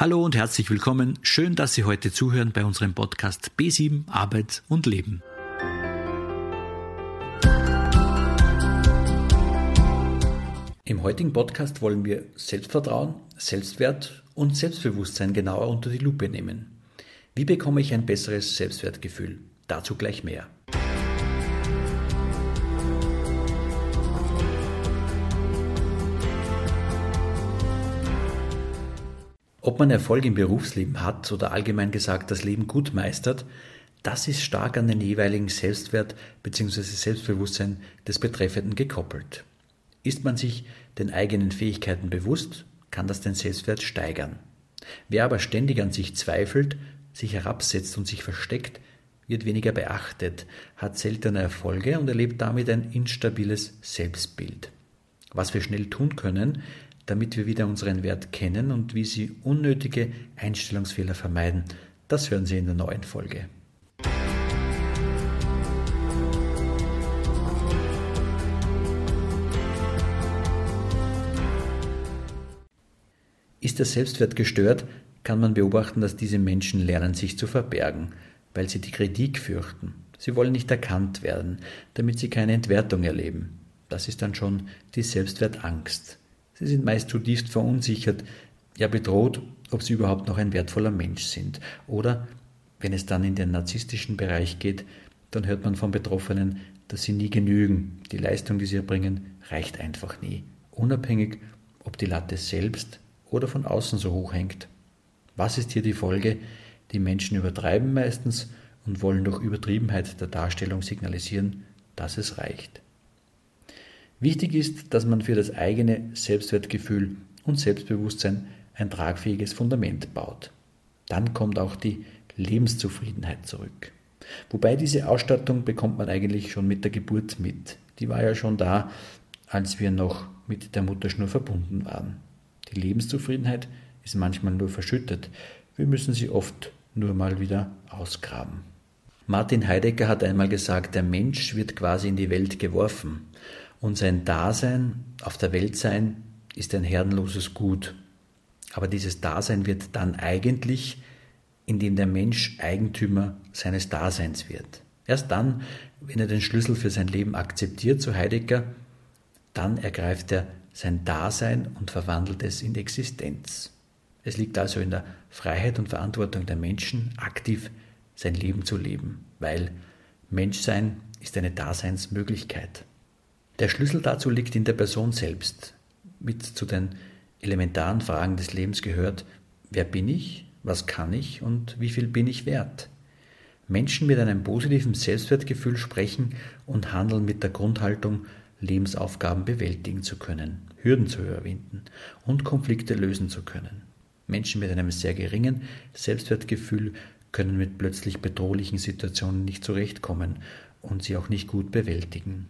Hallo und herzlich willkommen. Schön, dass Sie heute zuhören bei unserem Podcast B7 Arbeit und Leben. Im heutigen Podcast wollen wir Selbstvertrauen, Selbstwert und Selbstbewusstsein genauer unter die Lupe nehmen. Wie bekomme ich ein besseres Selbstwertgefühl? Dazu gleich mehr. Ob man Erfolg im Berufsleben hat oder allgemein gesagt das Leben gut meistert, das ist stark an den jeweiligen Selbstwert bzw. Selbstbewusstsein des Betreffenden gekoppelt. Ist man sich den eigenen Fähigkeiten bewusst, kann das den Selbstwert steigern. Wer aber ständig an sich zweifelt, sich herabsetzt und sich versteckt, wird weniger beachtet, hat seltene Erfolge und erlebt damit ein instabiles Selbstbild. Was wir schnell tun können, damit wir wieder unseren Wert kennen und wie Sie unnötige Einstellungsfehler vermeiden. Das hören Sie in der neuen Folge. Ist der Selbstwert gestört, kann man beobachten, dass diese Menschen lernen, sich zu verbergen, weil sie die Kritik fürchten. Sie wollen nicht erkannt werden, damit sie keine Entwertung erleben. Das ist dann schon die Selbstwertangst. Sie sind meist zutiefst verunsichert, ja bedroht, ob sie überhaupt noch ein wertvoller Mensch sind. Oder, wenn es dann in den narzisstischen Bereich geht, dann hört man von Betroffenen, dass sie nie genügen. Die Leistung, die sie erbringen, reicht einfach nie. Unabhängig, ob die Latte selbst oder von außen so hoch hängt. Was ist hier die Folge? Die Menschen übertreiben meistens und wollen durch Übertriebenheit der Darstellung signalisieren, dass es reicht. Wichtig ist, dass man für das eigene Selbstwertgefühl und Selbstbewusstsein ein tragfähiges Fundament baut. Dann kommt auch die Lebenszufriedenheit zurück. Wobei diese Ausstattung bekommt man eigentlich schon mit der Geburt mit. Die war ja schon da, als wir noch mit der Mutterschnur verbunden waren. Die Lebenszufriedenheit ist manchmal nur verschüttet. Wir müssen sie oft nur mal wieder ausgraben. Martin Heidegger hat einmal gesagt, der Mensch wird quasi in die Welt geworfen. Und sein Dasein, auf der Welt sein, ist ein herrenloses Gut. Aber dieses Dasein wird dann eigentlich, indem der Mensch Eigentümer seines Daseins wird. Erst dann, wenn er den Schlüssel für sein Leben akzeptiert, so Heidegger, dann ergreift er sein Dasein und verwandelt es in Existenz. Es liegt also in der Freiheit und Verantwortung der Menschen, aktiv sein Leben zu leben, weil Menschsein ist eine Daseinsmöglichkeit. Der Schlüssel dazu liegt in der Person selbst. Mit zu den elementaren Fragen des Lebens gehört, wer bin ich, was kann ich und wie viel bin ich wert? Menschen mit einem positiven Selbstwertgefühl sprechen und handeln mit der Grundhaltung, Lebensaufgaben bewältigen zu können, Hürden zu überwinden und Konflikte lösen zu können. Menschen mit einem sehr geringen Selbstwertgefühl können mit plötzlich bedrohlichen Situationen nicht zurechtkommen und sie auch nicht gut bewältigen.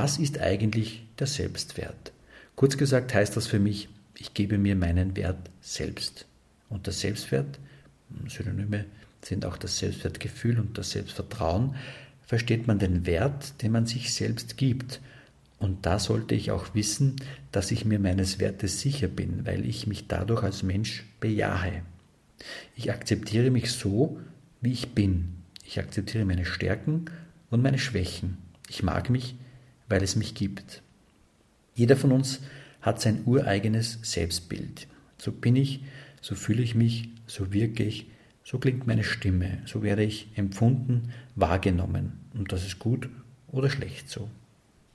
Was ist eigentlich der Selbstwert? Kurz gesagt heißt das für mich, ich gebe mir meinen Wert selbst. Und der Selbstwert, Synonyme sind auch das Selbstwertgefühl und das Selbstvertrauen, versteht man den Wert, den man sich selbst gibt. Und da sollte ich auch wissen, dass ich mir meines Wertes sicher bin, weil ich mich dadurch als Mensch bejahe. Ich akzeptiere mich so, wie ich bin. Ich akzeptiere meine Stärken und meine Schwächen. Ich mag mich, weil es mich gibt. Jeder von uns hat sein ureigenes Selbstbild. So bin ich, so fühle ich mich, so wirke ich, so klingt meine Stimme, so werde ich empfunden, wahrgenommen. Und das ist gut oder schlecht so.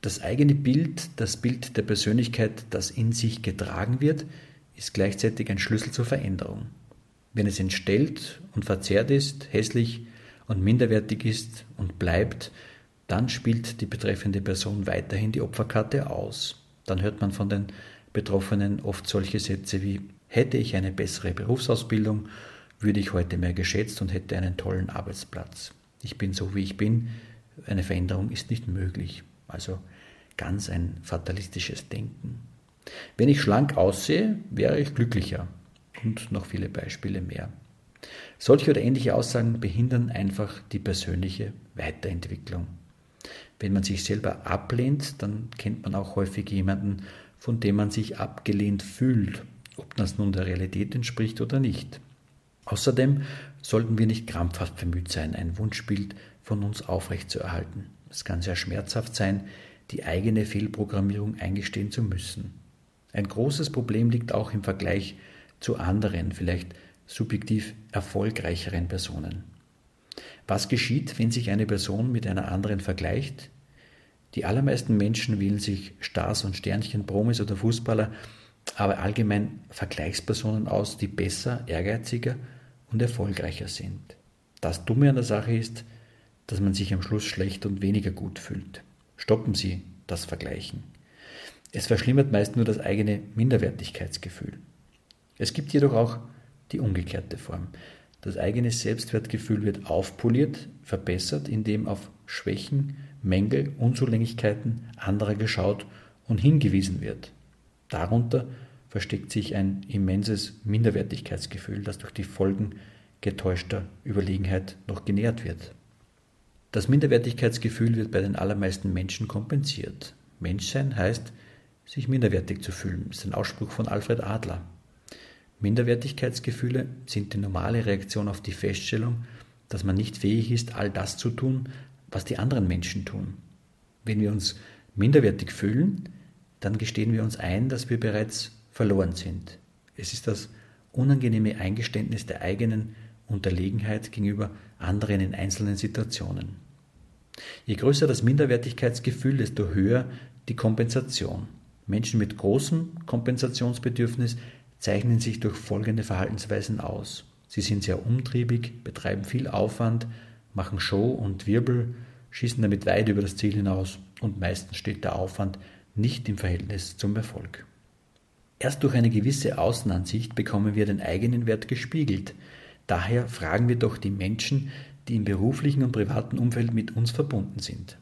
Das eigene Bild, das Bild der Persönlichkeit, das in sich getragen wird, ist gleichzeitig ein Schlüssel zur Veränderung. Wenn es entstellt und verzerrt ist, hässlich und minderwertig ist und bleibt, dann spielt die betreffende Person weiterhin die Opferkarte aus. Dann hört man von den Betroffenen oft solche Sätze wie hätte ich eine bessere Berufsausbildung, würde ich heute mehr geschätzt und hätte einen tollen Arbeitsplatz. Ich bin so, wie ich bin, eine Veränderung ist nicht möglich. Also ganz ein fatalistisches Denken. Wenn ich schlank aussehe, wäre ich glücklicher. Und noch viele Beispiele mehr. Solche oder ähnliche Aussagen behindern einfach die persönliche Weiterentwicklung. Wenn man sich selber ablehnt, dann kennt man auch häufig jemanden, von dem man sich abgelehnt fühlt. ob das nun der Realität entspricht oder nicht. Außerdem sollten wir nicht krampfhaft bemüht sein, ein Wunschbild von uns aufrechtzuerhalten. Es kann sehr schmerzhaft sein, die eigene Fehlprogrammierung eingestehen zu müssen. Ein großes Problem liegt auch im Vergleich zu anderen, vielleicht subjektiv erfolgreicheren Personen. Was geschieht, wenn sich eine Person mit einer anderen vergleicht? Die allermeisten Menschen wählen sich Stars und Sternchen, Promis oder Fußballer, aber allgemein Vergleichspersonen aus, die besser, ehrgeiziger und erfolgreicher sind. Das Dumme an der Sache ist, dass man sich am Schluss schlecht und weniger gut fühlt. Stoppen Sie das Vergleichen. Es verschlimmert meist nur das eigene Minderwertigkeitsgefühl. Es gibt jedoch auch die umgekehrte Form. Das eigene Selbstwertgefühl wird aufpoliert, verbessert, indem auf Schwächen, Mängel, Unzulänglichkeiten anderer geschaut und hingewiesen wird. Darunter versteckt sich ein immenses Minderwertigkeitsgefühl, das durch die Folgen getäuschter Überlegenheit noch genährt wird. Das Minderwertigkeitsgefühl wird bei den allermeisten Menschen kompensiert. Menschsein heißt, sich minderwertig zu fühlen, ist ein Ausspruch von Alfred Adler. Minderwertigkeitsgefühle sind die normale Reaktion auf die Feststellung, dass man nicht fähig ist, all das zu tun, was die anderen Menschen tun. Wenn wir uns minderwertig fühlen, dann gestehen wir uns ein, dass wir bereits verloren sind. Es ist das unangenehme Eingeständnis der eigenen Unterlegenheit gegenüber anderen in einzelnen Situationen. Je größer das Minderwertigkeitsgefühl, desto höher die Kompensation. Menschen mit großem Kompensationsbedürfnis zeichnen sich durch folgende Verhaltensweisen aus. Sie sind sehr umtriebig, betreiben viel Aufwand, machen Show und Wirbel, schießen damit weit über das Ziel hinaus und meistens steht der Aufwand nicht im Verhältnis zum Erfolg. Erst durch eine gewisse Außenansicht bekommen wir den eigenen Wert gespiegelt. Daher fragen wir doch die Menschen, die im beruflichen und privaten Umfeld mit uns verbunden sind.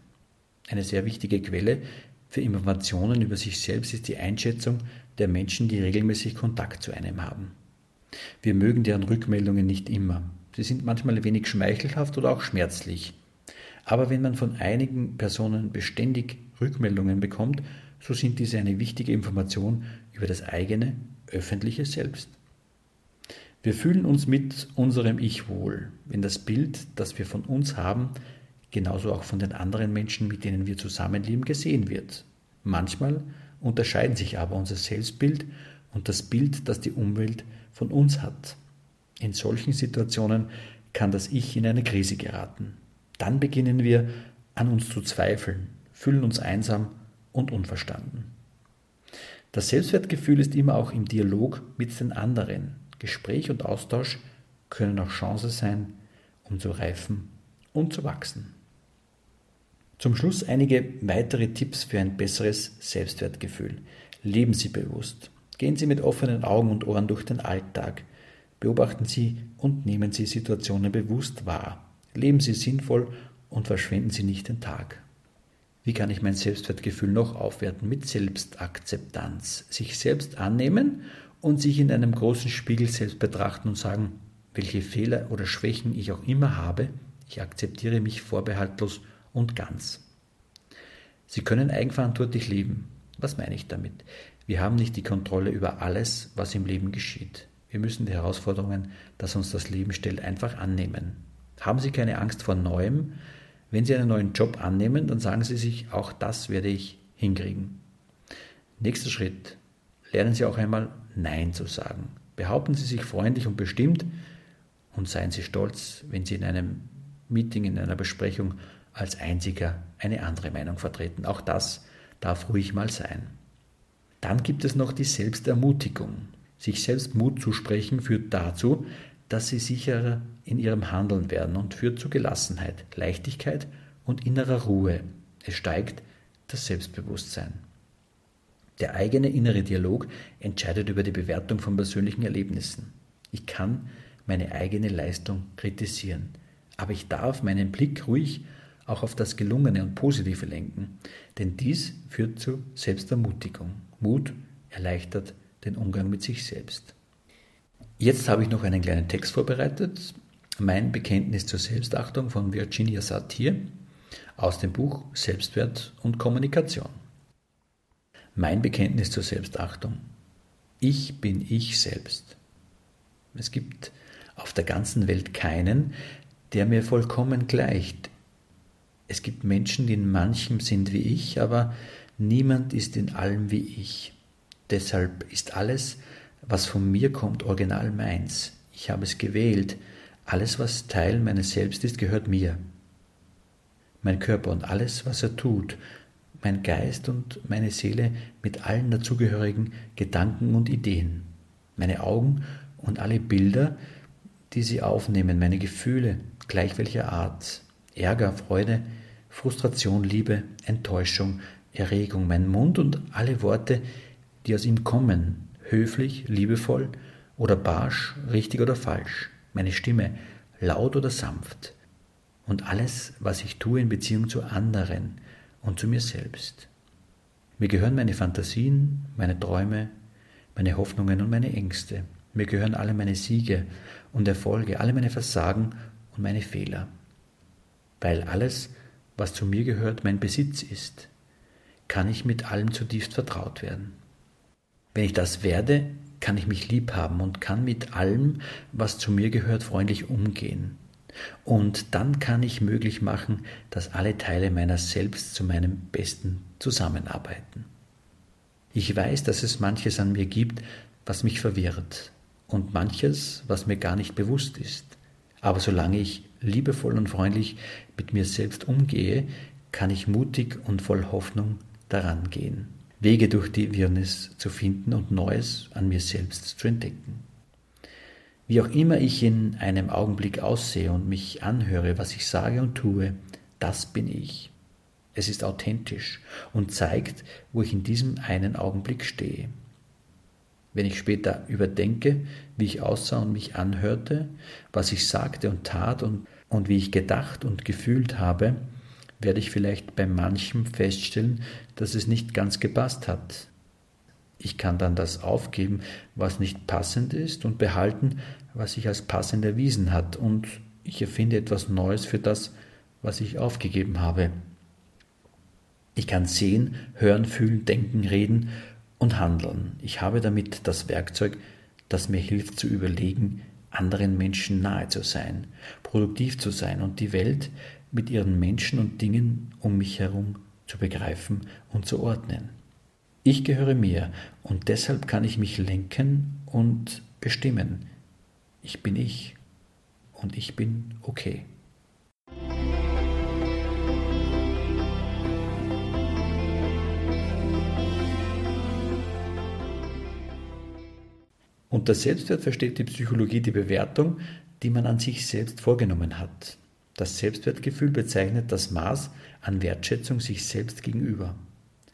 Eine sehr wichtige Quelle für Informationen über sich selbst ist die Einschätzung der Menschen, die regelmäßig Kontakt zu einem haben. Wir mögen deren Rückmeldungen nicht immer. Sie sind manchmal ein wenig schmeichelhaft oder auch schmerzlich. Aber wenn man von einigen Personen beständig Rückmeldungen bekommt, so sind diese eine wichtige Information über das eigene, öffentliche Selbst. Wir fühlen uns mit unserem Ich wohl, wenn das Bild, das wir von uns haben, genauso auch von den anderen Menschen, mit denen wir zusammenleben, gesehen wird. Manchmal unterscheiden sich aber unser Selbstbild und das Bild, das die Umwelt von uns hat. In solchen Situationen kann das Ich in eine Krise geraten. Dann beginnen wir an uns zu zweifeln, fühlen uns einsam und unverstanden. Das Selbstwertgefühl ist immer auch im Dialog mit den anderen. Gespräch und Austausch können auch Chance sein, um zu reifen und zu wachsen. Zum Schluss einige weitere Tipps für ein besseres Selbstwertgefühl. Leben Sie bewusst. Gehen Sie mit offenen Augen und Ohren durch den Alltag. Beobachten Sie und nehmen Sie Situationen bewusst wahr. Leben Sie sinnvoll und verschwenden Sie nicht den Tag. Wie kann ich mein Selbstwertgefühl noch aufwerten? Mit Selbstakzeptanz. Sich selbst annehmen und sich in einem großen Spiegel selbst betrachten und sagen, welche Fehler oder Schwächen ich auch immer habe, ich akzeptiere mich vorbehaltlos und ganz. Sie können eigenverantwortlich leben. Was meine ich damit? Wir haben nicht die Kontrolle über alles, was im Leben geschieht. Wir müssen die Herausforderungen, dass uns das Leben stellt, einfach annehmen. Haben Sie keine Angst vor Neuem. Wenn Sie einen neuen Job annehmen, dann sagen Sie sich, auch das werde ich hinkriegen. Nächster Schritt. Lernen Sie auch einmal Nein zu sagen. Behaupten Sie sich freundlich und bestimmt und seien Sie stolz, wenn Sie in einem Meeting, in einer Besprechung als einziger eine andere Meinung vertreten. Auch das darf ruhig mal sein. Dann gibt es noch die Selbstermutigung. Sich selbst Mut zu sprechen führt dazu, dass sie sicherer in ihrem Handeln werden und führt zu Gelassenheit, Leichtigkeit und innerer Ruhe. Es steigt das Selbstbewusstsein. Der eigene innere Dialog entscheidet über die Bewertung von persönlichen Erlebnissen. Ich kann meine eigene Leistung kritisieren, aber ich darf meinen Blick ruhig auch auf das Gelungene und Positive lenken, denn dies führt zu Selbstermutigung. Mut erleichtert den Umgang mit sich selbst. Jetzt habe ich noch einen kleinen Text vorbereitet. Mein Bekenntnis zur Selbstachtung von Virginia Satir aus dem Buch Selbstwert und Kommunikation. Mein Bekenntnis zur Selbstachtung. Ich bin ich selbst. Es gibt auf der ganzen Welt keinen, der mir vollkommen gleicht. Es gibt Menschen, die in manchem sind wie ich, aber niemand ist in allem wie ich. Deshalb ist alles, was von mir kommt, original meins. Ich habe es gewählt. Alles, was Teil meines Selbst ist, gehört mir. Mein Körper und alles, was er tut, mein Geist und meine Seele mit allen dazugehörigen Gedanken und Ideen, meine Augen und alle Bilder, die sie aufnehmen, meine Gefühle, gleich welcher Art, Ärger, Freude, Frustration, Liebe, Enttäuschung, Erregung, mein Mund und alle Worte, die aus ihm kommen, höflich, liebevoll oder barsch, richtig oder falsch, meine Stimme, laut oder sanft, und alles, was ich tue in Beziehung zu anderen, und zu mir selbst. Mir gehören meine Fantasien, meine Träume, meine Hoffnungen und meine Ängste. Mir gehören alle meine Siege und Erfolge, alle meine Versagen und meine Fehler. Weil alles, was zu mir gehört, mein Besitz ist, kann ich mit allem zutiefst vertraut werden. Wenn ich das werde, kann ich mich lieb haben und kann mit allem, was zu mir gehört, freundlich umgehen. Und dann kann ich möglich machen, dass alle Teile meiner selbst zu meinem Besten zusammenarbeiten. Ich weiß, dass es manches an mir gibt, was mich verwirrt und manches, was mir gar nicht bewusst ist. Aber solange ich liebevoll und freundlich mit mir selbst umgehe, kann ich mutig und voll Hoffnung daran gehen, Wege durch die Wirrnis zu finden und Neues an mir selbst zu entdecken. Wie auch immer ich in einem Augenblick aussehe und mich anhöre, was ich sage und tue, das bin ich. Es ist authentisch und zeigt, wo ich in diesem einen Augenblick stehe. Wenn ich später überdenke, wie ich aussah und mich anhörte, was ich sagte und tat und, und wie ich gedacht und gefühlt habe, werde ich vielleicht bei manchem feststellen, dass es nicht ganz gepasst hat, ich kann dann das aufgeben, was nicht passend ist und behalten, was sich als passend erwiesen hat und ich erfinde etwas Neues für das, was ich aufgegeben habe. Ich kann sehen, hören, fühlen, denken, reden und handeln. Ich habe damit das Werkzeug, das mir hilft zu überlegen, anderen Menschen nahe zu sein, produktiv zu sein und die Welt mit ihren Menschen und Dingen um mich herum zu begreifen und zu ordnen. Ich gehöre mir und deshalb kann ich mich lenken und bestimmen. Ich bin ich und ich bin okay. Unter Selbstwert versteht die Psychologie die Bewertung, die man an sich selbst vorgenommen hat. Das Selbstwertgefühl bezeichnet das Maß an Wertschätzung sich selbst gegenüber.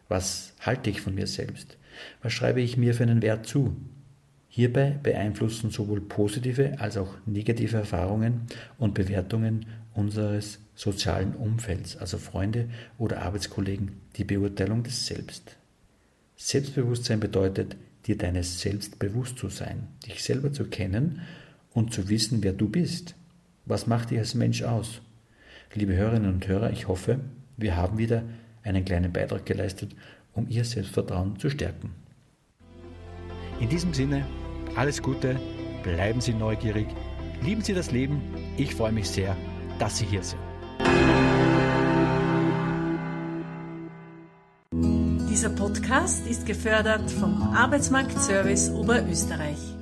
Was halte ich von mir selbst? Was schreibe ich mir für einen Wert zu? Hierbei beeinflussen sowohl positive als auch negative Erfahrungen und Bewertungen unseres sozialen Umfelds, also Freunde oder Arbeitskollegen, die Beurteilung des Selbst. Selbstbewusstsein bedeutet, dir deines Selbst bewusst zu sein, dich selber zu kennen und zu wissen, wer du bist. Was macht dich als Mensch aus? Liebe Hörerinnen und Hörer, ich hoffe, wir haben wieder einen kleinen Beitrag geleistet, um ihr Selbstvertrauen zu stärken. In diesem Sinne, alles Gute, bleiben Sie neugierig, lieben Sie das Leben. Ich freue mich sehr, dass Sie hier sind. Dieser Podcast ist gefördert vom Arbeitsmarktservice Oberösterreich.